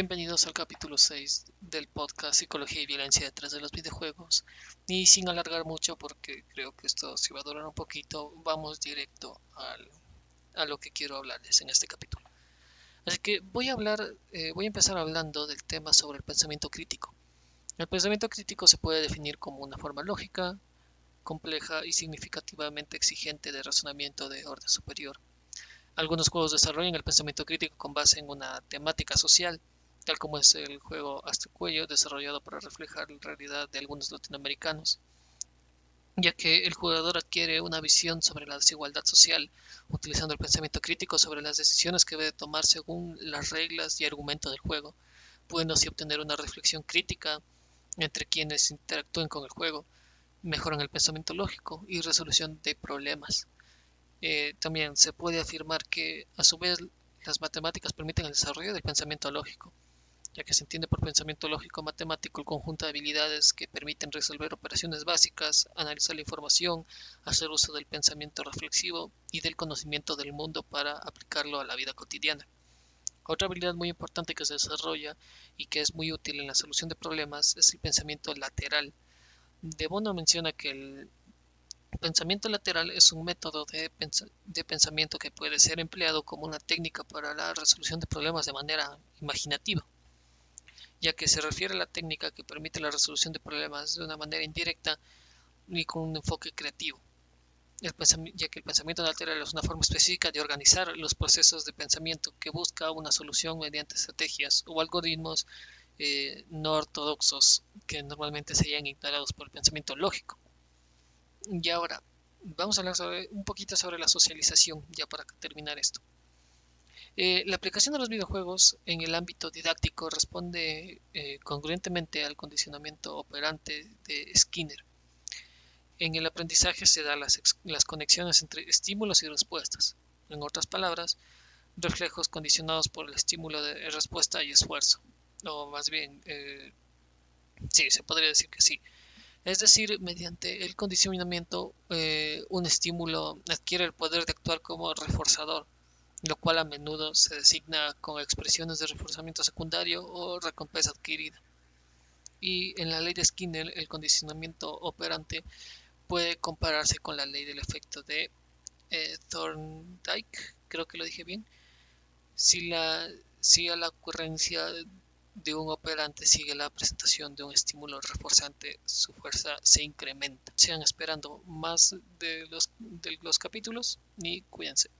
Bienvenidos al capítulo 6 del podcast Psicología y Violencia detrás de los videojuegos. Y sin alargar mucho, porque creo que esto se va a durar un poquito, vamos directo a lo que quiero hablarles en este capítulo. Así que voy a hablar, eh, voy a empezar hablando del tema sobre el pensamiento crítico. El pensamiento crítico se puede definir como una forma lógica, compleja y significativamente exigente de razonamiento de orden superior. Algunos juegos desarrollan el pensamiento crítico con base en una temática social tal como es el juego Hasta el Cuello, desarrollado para reflejar la realidad de algunos latinoamericanos, ya que el jugador adquiere una visión sobre la desigualdad social, utilizando el pensamiento crítico sobre las decisiones que debe tomar según las reglas y argumentos del juego, pudiendo así obtener una reflexión crítica entre quienes interactúen con el juego, mejoran el pensamiento lógico y resolución de problemas. Eh, también se puede afirmar que a su vez las matemáticas permiten el desarrollo del pensamiento lógico, ya que se entiende por pensamiento lógico matemático el conjunto de habilidades que permiten resolver operaciones básicas, analizar la información, hacer uso del pensamiento reflexivo y del conocimiento del mundo para aplicarlo a la vida cotidiana. Otra habilidad muy importante que se desarrolla y que es muy útil en la solución de problemas es el pensamiento lateral. De Bono menciona que el pensamiento lateral es un método de, de, pensamiento que puede ser empleado como una técnica para la resolución de problemas de manera imaginativa ya que se refiere a la técnica que permite la resolución de problemas de una manera indirecta y con un enfoque creativo, ya que el pensamiento lateral es una forma específica de organizar los procesos de pensamiento que busca una solución mediante estrategias o algoritmos eh, no ortodoxos que normalmente serían ignorados por el pensamiento lógico. Y ahora, vamos a hablar un poquito sobre la socialización, ya para terminar esto. Eh, la aplicación de los videojuegos en el ámbito didáctico responde eh, congruentemente al condicionamiento operante de Skinner. En el aprendizaje se dan las, conexiones entre estímulos y respuestas. En otras palabras, reflejos condicionados por el estímulo de respuesta y esfuerzo. O más bien, eh, sí, se podría decir que sí. Es decir, mediante el condicionamiento, un estímulo adquiere el poder de actuar como reforzador lo cual a menudo se designa con expresiones de reforzamiento secundario o recompensa adquirida. Y en la ley de Skinner, el condicionamiento operante puede compararse con la ley del efecto de eh, Thorndike, creo que lo dije bien. Si, la, si a la ocurrencia de un operante sigue la presentación de un estímulo reforzante, su fuerza se incrementa. Sigan esperando más de los, de los capítulos y cuídense.